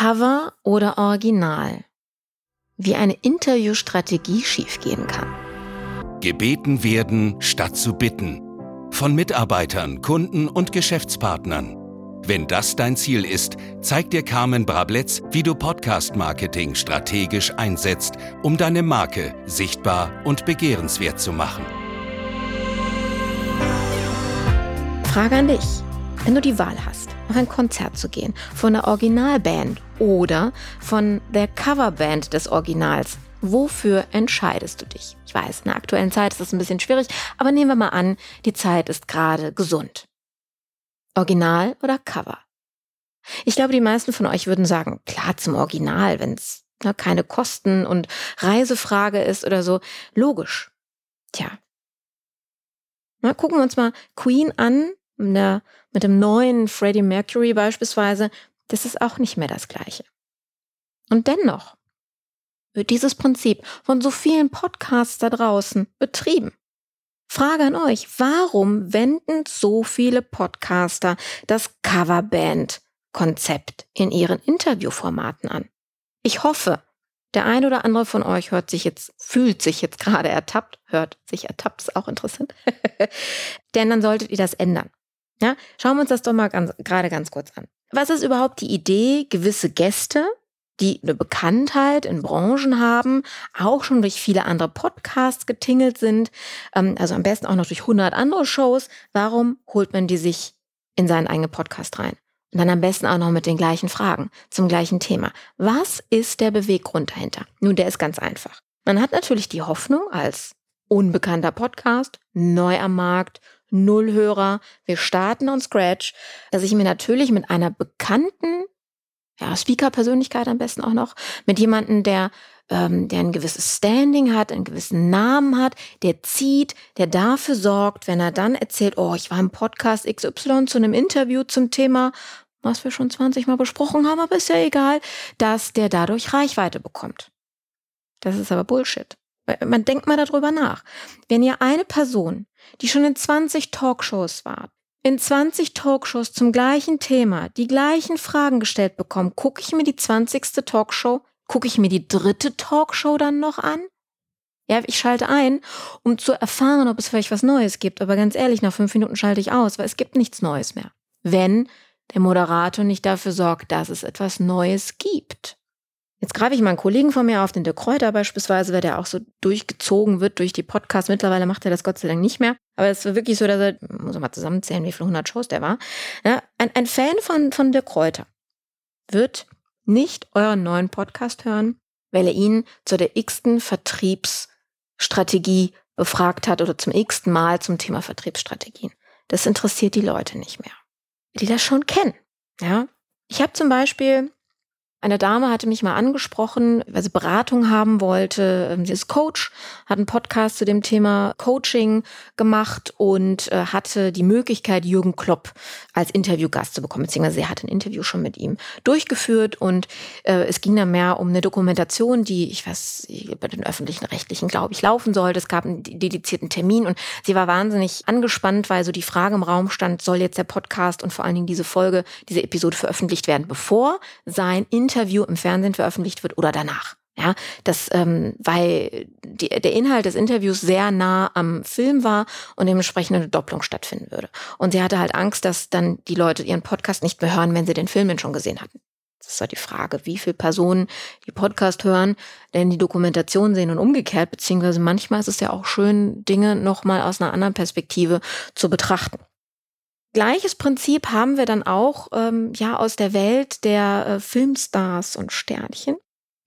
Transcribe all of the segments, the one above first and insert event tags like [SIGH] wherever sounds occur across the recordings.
Cover oder Original? Wie eine Interviewstrategie schiefgehen kann. Gebeten werden statt zu bitten. Von Mitarbeitern, Kunden und Geschäftspartnern. Wenn das dein Ziel ist, zeigt dir Carmen Brabletz, wie du Podcast-Marketing strategisch einsetzt, um deine Marke sichtbar und begehrenswert zu machen. Frage an dich. Wenn du die Wahl hast, auf ein Konzert zu gehen von der Originalband oder von der Coverband des Originals, wofür entscheidest du dich? Ich weiß, in der aktuellen Zeit ist das ein bisschen schwierig, aber nehmen wir mal an, die Zeit ist gerade gesund. Original oder Cover? Ich glaube, die meisten von euch würden sagen, klar zum Original, wenn es ne, keine Kosten- und Reisefrage ist oder so. Logisch. Tja. Na, gucken wir uns mal Queen an, der, mit dem neuen Freddie Mercury beispielsweise. Das ist auch nicht mehr das Gleiche. Und dennoch wird dieses Prinzip von so vielen Podcasts da draußen betrieben. Frage an euch, warum wenden so viele Podcaster das Coverband-Konzept in ihren Interviewformaten an? Ich hoffe, der ein oder andere von euch hört sich jetzt, fühlt sich jetzt gerade ertappt, hört sich ertappt, ist auch interessant. [LAUGHS] Denn dann solltet ihr das ändern. Ja, schauen wir uns das doch mal ganz, gerade ganz kurz an. Was ist überhaupt die Idee, gewisse Gäste die eine Bekanntheit in Branchen haben, auch schon durch viele andere Podcasts getingelt sind, ähm, also am besten auch noch durch 100 andere Shows. Warum holt man die sich in seinen eigenen Podcast rein? Und dann am besten auch noch mit den gleichen Fragen zum gleichen Thema. Was ist der Beweggrund dahinter? Nun, der ist ganz einfach. Man hat natürlich die Hoffnung als unbekannter Podcast, neu am Markt, Null Hörer, wir starten on Scratch, dass ich mir natürlich mit einer bekannten ja, Speaker-Persönlichkeit am besten auch noch, mit jemandem, der, ähm, der ein gewisses Standing hat, einen gewissen Namen hat, der zieht, der dafür sorgt, wenn er dann erzählt, oh, ich war im Podcast XY zu einem Interview zum Thema, was wir schon 20 Mal besprochen haben, aber ist ja egal, dass der dadurch Reichweite bekommt. Das ist aber Bullshit. Man denkt mal darüber nach. Wenn ihr eine Person, die schon in 20 Talkshows war, in 20 Talkshows zum gleichen Thema die gleichen Fragen gestellt bekommen, gucke ich mir die 20. Talkshow, gucke ich mir die dritte Talkshow dann noch an? Ja, ich schalte ein, um zu erfahren, ob es vielleicht was Neues gibt. Aber ganz ehrlich, nach fünf Minuten schalte ich aus, weil es gibt nichts Neues mehr. Wenn der Moderator nicht dafür sorgt, dass es etwas Neues gibt. Jetzt greife ich mal einen Kollegen von mir auf, den De Kräuter beispielsweise, weil der auch so durchgezogen wird durch die Podcasts. Mittlerweile macht er das Gott sei Dank nicht mehr. Aber es war wirklich so, dass er, muss man mal zusammenzählen, wie viele hundert Shows der war. Ja, ein, ein Fan von, von De Kräuter wird nicht euren neuen Podcast hören, weil er ihn zu der x-ten Vertriebsstrategie befragt hat oder zum x-ten Mal zum Thema Vertriebsstrategien. Das interessiert die Leute nicht mehr. Die das schon kennen. Ja. Ich habe zum Beispiel eine Dame hatte mich mal angesprochen, weil sie Beratung haben wollte. Ähm, sie ist Coach, hat einen Podcast zu dem Thema Coaching gemacht und äh, hatte die Möglichkeit, Jürgen Klopp als Interviewgast zu bekommen, beziehungsweise sie hatte ein Interview schon mit ihm durchgeführt und äh, es ging dann mehr um eine Dokumentation, die, ich weiß, bei den öffentlichen Rechtlichen, glaube ich, laufen sollte. Es gab einen dedizierten Termin und sie war wahnsinnig angespannt, weil so die Frage im Raum stand, soll jetzt der Podcast und vor allen Dingen diese Folge, diese Episode veröffentlicht werden, bevor sein Interview Interview im Fernsehen veröffentlicht wird oder danach. Ja, das, ähm, weil die, der Inhalt des Interviews sehr nah am Film war und dementsprechend eine Doppelung stattfinden würde. Und sie hatte halt Angst, dass dann die Leute ihren Podcast nicht mehr hören, wenn sie den Film denn schon gesehen hatten. Das ist halt die Frage, wie viele Personen die Podcast hören, denn die Dokumentation sehen und umgekehrt, beziehungsweise manchmal ist es ja auch schön, Dinge nochmal aus einer anderen Perspektive zu betrachten. Gleiches Prinzip haben wir dann auch ähm, ja aus der Welt der äh, Filmstars und Sternchen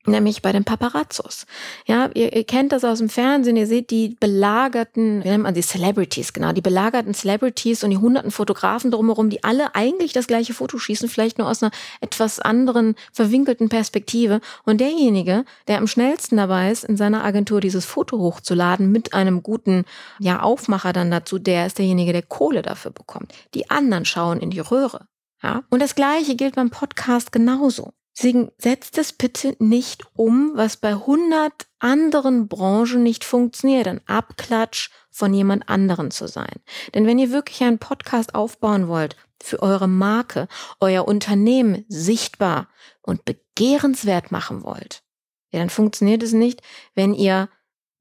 nämlich bei den Paparazzos. Ja, ihr, ihr, kennt das aus dem Fernsehen, ihr seht die belagerten, wie nennt man die Celebrities, genau, die belagerten Celebrities und die hunderten Fotografen drumherum, die alle eigentlich das gleiche Foto schießen, vielleicht nur aus einer etwas anderen, verwinkelten Perspektive. Und derjenige, der am schnellsten dabei ist, in seiner Agentur dieses Foto hochzuladen mit einem guten, ja, Aufmacher dann dazu, der ist derjenige, der Kohle dafür bekommt. Die anderen schauen in die Röhre. Ja? Und das Gleiche gilt beim Podcast genauso. Deswegen setzt es bitte nicht um, was bei 100 anderen Branchen nicht funktioniert, ein Abklatsch von jemand anderen zu sein. Denn wenn ihr wirklich einen Podcast aufbauen wollt für eure Marke, euer Unternehmen sichtbar und begehrenswert machen wollt, ja, dann funktioniert es nicht, wenn ihr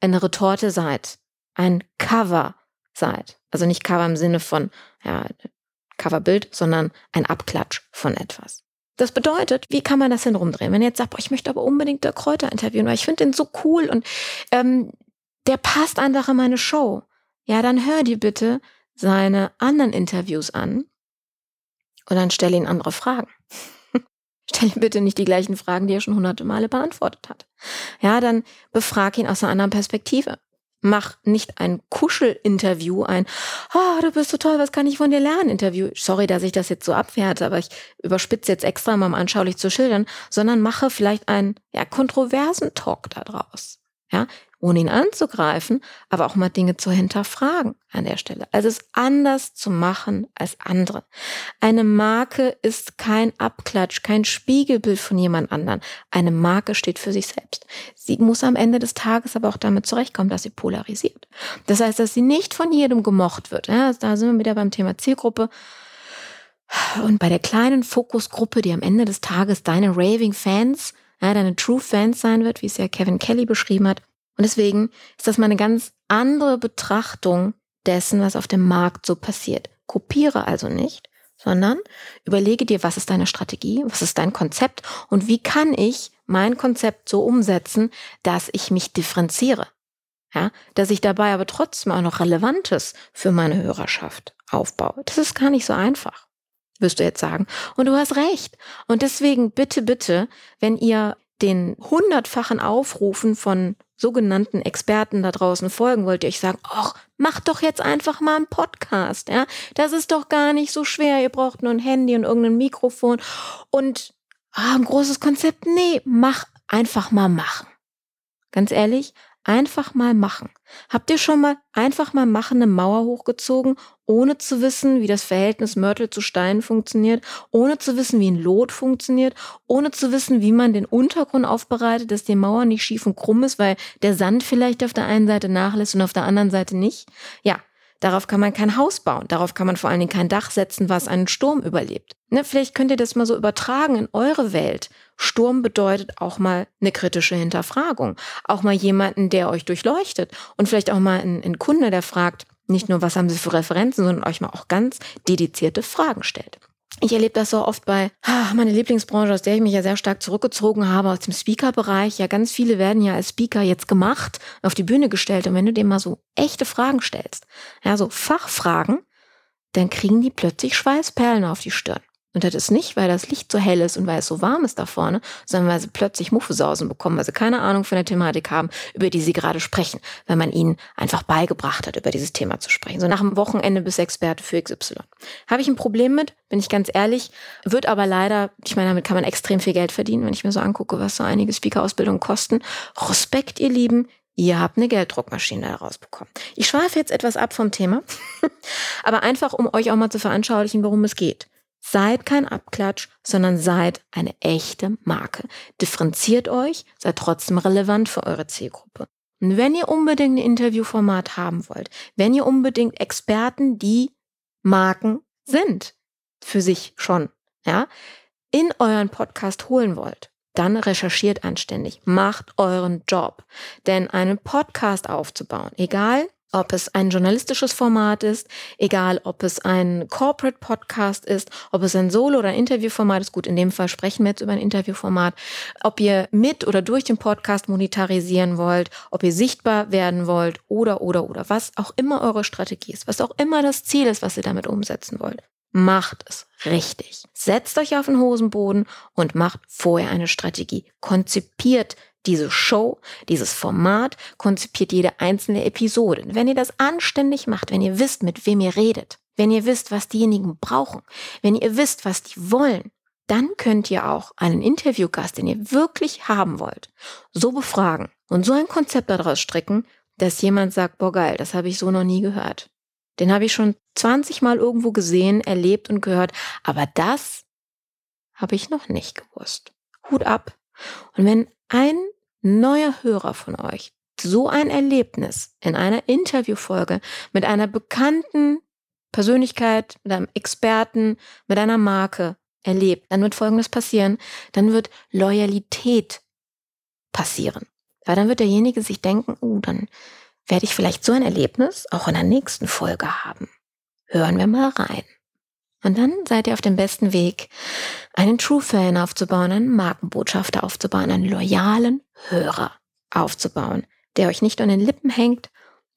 eine Retorte seid, ein Cover seid. Also nicht Cover im Sinne von ja, Coverbild, sondern ein Abklatsch von etwas. Das bedeutet, wie kann man das denn rumdrehen? Wenn ihr jetzt sagt, boah, ich möchte aber unbedingt der Kräuter interviewen, weil ich finde den so cool und ähm, der passt einfach in meine Show. Ja, dann hör dir bitte seine anderen Interviews an und dann stell ihn andere Fragen. [LAUGHS] stell ihm bitte nicht die gleichen Fragen, die er schon hunderte Male beantwortet hat. Ja, dann befrag ihn aus einer anderen Perspektive. Mach nicht ein Kuschelinterview, ein, oh, du bist so toll, was kann ich von dir lernen? Interview. Sorry, dass ich das jetzt so abwerte, aber ich überspitze jetzt extra mal, um anschaulich zu schildern, sondern mache vielleicht einen, ja, kontroversen Talk daraus. Ja, ohne ihn anzugreifen, aber auch mal Dinge zu hinterfragen an der Stelle. Also es anders zu machen als andere. Eine Marke ist kein Abklatsch, kein Spiegelbild von jemand anderen. Eine Marke steht für sich selbst. Sie muss am Ende des Tages aber auch damit zurechtkommen, dass sie polarisiert. Das heißt, dass sie nicht von jedem gemocht wird. Ja, da sind wir wieder beim Thema Zielgruppe. Und bei der kleinen Fokusgruppe, die am Ende des Tages deine Raving Fans, ja, deine True Fans sein wird, wie es ja Kevin Kelly beschrieben hat, und deswegen ist das mal eine ganz andere Betrachtung dessen, was auf dem Markt so passiert. Kopiere also nicht, sondern überlege dir, was ist deine Strategie, was ist dein Konzept und wie kann ich mein Konzept so umsetzen, dass ich mich differenziere. Ja, dass ich dabei aber trotzdem auch noch Relevantes für meine Hörerschaft aufbaue. Das ist gar nicht so einfach, wirst du jetzt sagen. Und du hast recht. Und deswegen bitte, bitte, wenn ihr den hundertfachen Aufrufen von sogenannten Experten da draußen folgen, wollt ihr euch sagen, ach, macht doch jetzt einfach mal einen Podcast, ja? Das ist doch gar nicht so schwer. Ihr braucht nur ein Handy und irgendein Mikrofon und ah, ein großes Konzept. Nee, mach einfach mal machen. Ganz ehrlich, einfach mal machen. Habt ihr schon mal einfach mal machen eine Mauer hochgezogen, ohne zu wissen, wie das Verhältnis Mörtel zu Stein funktioniert, ohne zu wissen, wie ein Lot funktioniert, ohne zu wissen, wie man den Untergrund aufbereitet, dass die Mauer nicht schief und krumm ist, weil der Sand vielleicht auf der einen Seite nachlässt und auf der anderen Seite nicht? Ja, Darauf kann man kein Haus bauen. Darauf kann man vor allen Dingen kein Dach setzen, was einen Sturm überlebt. Ne, vielleicht könnt ihr das mal so übertragen in eure Welt. Sturm bedeutet auch mal eine kritische Hinterfragung. Auch mal jemanden, der euch durchleuchtet. Und vielleicht auch mal ein, ein Kunde, der fragt, nicht nur, was haben sie für Referenzen, sondern euch mal auch ganz dedizierte Fragen stellt. Ich erlebe das so oft bei ah, meine Lieblingsbranche, aus der ich mich ja sehr stark zurückgezogen habe, aus dem Speaker-Bereich. Ja, ganz viele werden ja als Speaker jetzt gemacht, auf die Bühne gestellt. Und wenn du dem mal so echte Fragen stellst, ja, so Fachfragen, dann kriegen die plötzlich Schweißperlen auf die Stirn. Und das ist nicht, weil das Licht so hell ist und weil es so warm ist da vorne, sondern weil sie plötzlich Muffesausen bekommen, weil sie keine Ahnung von der Thematik haben, über die sie gerade sprechen, weil man ihnen einfach beigebracht hat, über dieses Thema zu sprechen. So nach dem Wochenende bis Experte für XY. Habe ich ein Problem mit, bin ich ganz ehrlich, wird aber leider, ich meine, damit kann man extrem viel Geld verdienen, wenn ich mir so angucke, was so einige Speaker-Ausbildungen kosten. Respekt, ihr Lieben, Ihr habt eine Gelddruckmaschine daraus bekommen. Ich schweife jetzt etwas ab vom Thema, [LAUGHS] aber einfach, um euch auch mal zu veranschaulichen, worum es geht. Seid kein Abklatsch, sondern seid eine echte Marke. Differenziert euch, seid trotzdem relevant für eure Zielgruppe. Und wenn ihr unbedingt ein Interviewformat haben wollt, wenn ihr unbedingt Experten, die Marken sind, für sich schon, ja, in euren Podcast holen wollt, dann recherchiert anständig, macht euren Job. Denn einen Podcast aufzubauen, egal ob es ein journalistisches Format ist, egal ob es ein Corporate Podcast ist, ob es ein Solo- oder Interviewformat ist. Gut, in dem Fall sprechen wir jetzt über ein Interviewformat. Ob ihr mit oder durch den Podcast monetarisieren wollt, ob ihr sichtbar werden wollt oder, oder, oder, was auch immer eure Strategie ist, was auch immer das Ziel ist, was ihr damit umsetzen wollt. Macht es richtig. Setzt euch auf den Hosenboden und macht vorher eine Strategie. Konzipiert diese Show, dieses Format konzipiert jede einzelne Episode. Wenn ihr das anständig macht, wenn ihr wisst, mit wem ihr redet, wenn ihr wisst, was diejenigen brauchen, wenn ihr wisst, was die wollen, dann könnt ihr auch einen Interviewgast, den ihr wirklich haben wollt, so befragen und so ein Konzept daraus stricken, dass jemand sagt, boah geil, das habe ich so noch nie gehört. Den habe ich schon 20 Mal irgendwo gesehen, erlebt und gehört, aber das habe ich noch nicht gewusst. Hut ab. Und wenn ein neuer Hörer von euch so ein Erlebnis in einer Interviewfolge mit einer bekannten Persönlichkeit, mit einem Experten, mit einer Marke erlebt, dann wird Folgendes passieren. Dann wird Loyalität passieren. Weil dann wird derjenige sich denken, oh, dann werde ich vielleicht so ein Erlebnis auch in der nächsten Folge haben. Hören wir mal rein. Und dann seid ihr auf dem besten Weg, einen True Fan aufzubauen, einen Markenbotschafter aufzubauen, einen loyalen Hörer aufzubauen, der euch nicht an den Lippen hängt,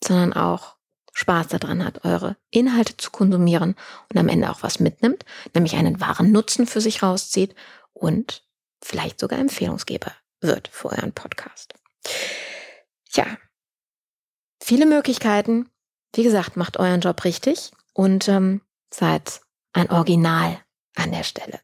sondern auch Spaß daran hat, eure Inhalte zu konsumieren und am Ende auch was mitnimmt, nämlich einen wahren Nutzen für sich rauszieht und vielleicht sogar Empfehlungsgeber wird für euren Podcast. Tja, viele Möglichkeiten. Wie gesagt, macht euren Job richtig und ähm, seid ein Original an der Stelle.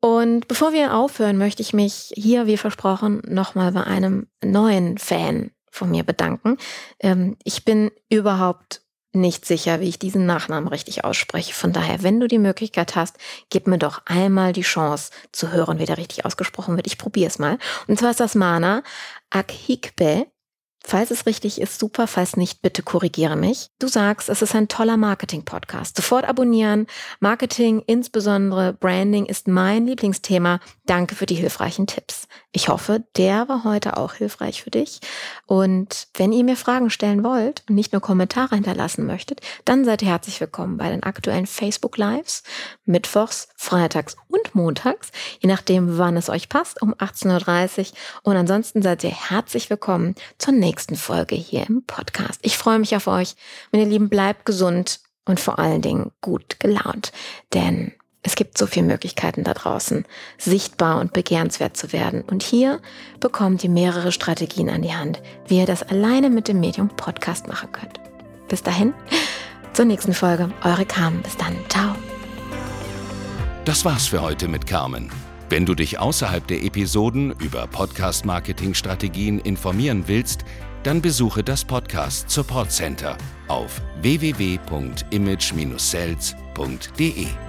Und bevor wir aufhören, möchte ich mich hier, wie versprochen, nochmal bei einem neuen Fan von mir bedanken. Ähm, ich bin überhaupt nicht sicher, wie ich diesen Nachnamen richtig ausspreche. Von daher, wenn du die Möglichkeit hast, gib mir doch einmal die Chance zu hören, wie der richtig ausgesprochen wird. Ich probiere es mal. Und zwar ist das Mana Akhikbe Falls es richtig ist, super. Falls nicht, bitte korrigiere mich. Du sagst, es ist ein toller Marketing-Podcast. Sofort abonnieren. Marketing, insbesondere Branding, ist mein Lieblingsthema. Danke für die hilfreichen Tipps. Ich hoffe, der war heute auch hilfreich für dich. Und wenn ihr mir Fragen stellen wollt und nicht nur Kommentare hinterlassen möchtet, dann seid ihr herzlich willkommen bei den aktuellen Facebook Lives, mittwochs, freitags und montags, je nachdem, wann es euch passt, um 18.30 Uhr. Und ansonsten seid ihr herzlich willkommen zur nächsten nächsten Folge hier im Podcast. Ich freue mich auf euch. Meine Lieben, bleibt gesund und vor allen Dingen gut gelaunt, denn es gibt so viele Möglichkeiten da draußen, sichtbar und begehrenswert zu werden. Und hier bekommt ihr mehrere Strategien an die Hand, wie ihr das alleine mit dem Medium Podcast machen könnt. Bis dahin, zur nächsten Folge. Eure Carmen. Bis dann. Ciao. Das war's für heute mit Carmen. Wenn du dich außerhalb der Episoden über Podcast-Marketing-Strategien informieren willst, dann besuche das Podcast Support Center auf www.image-sales.de.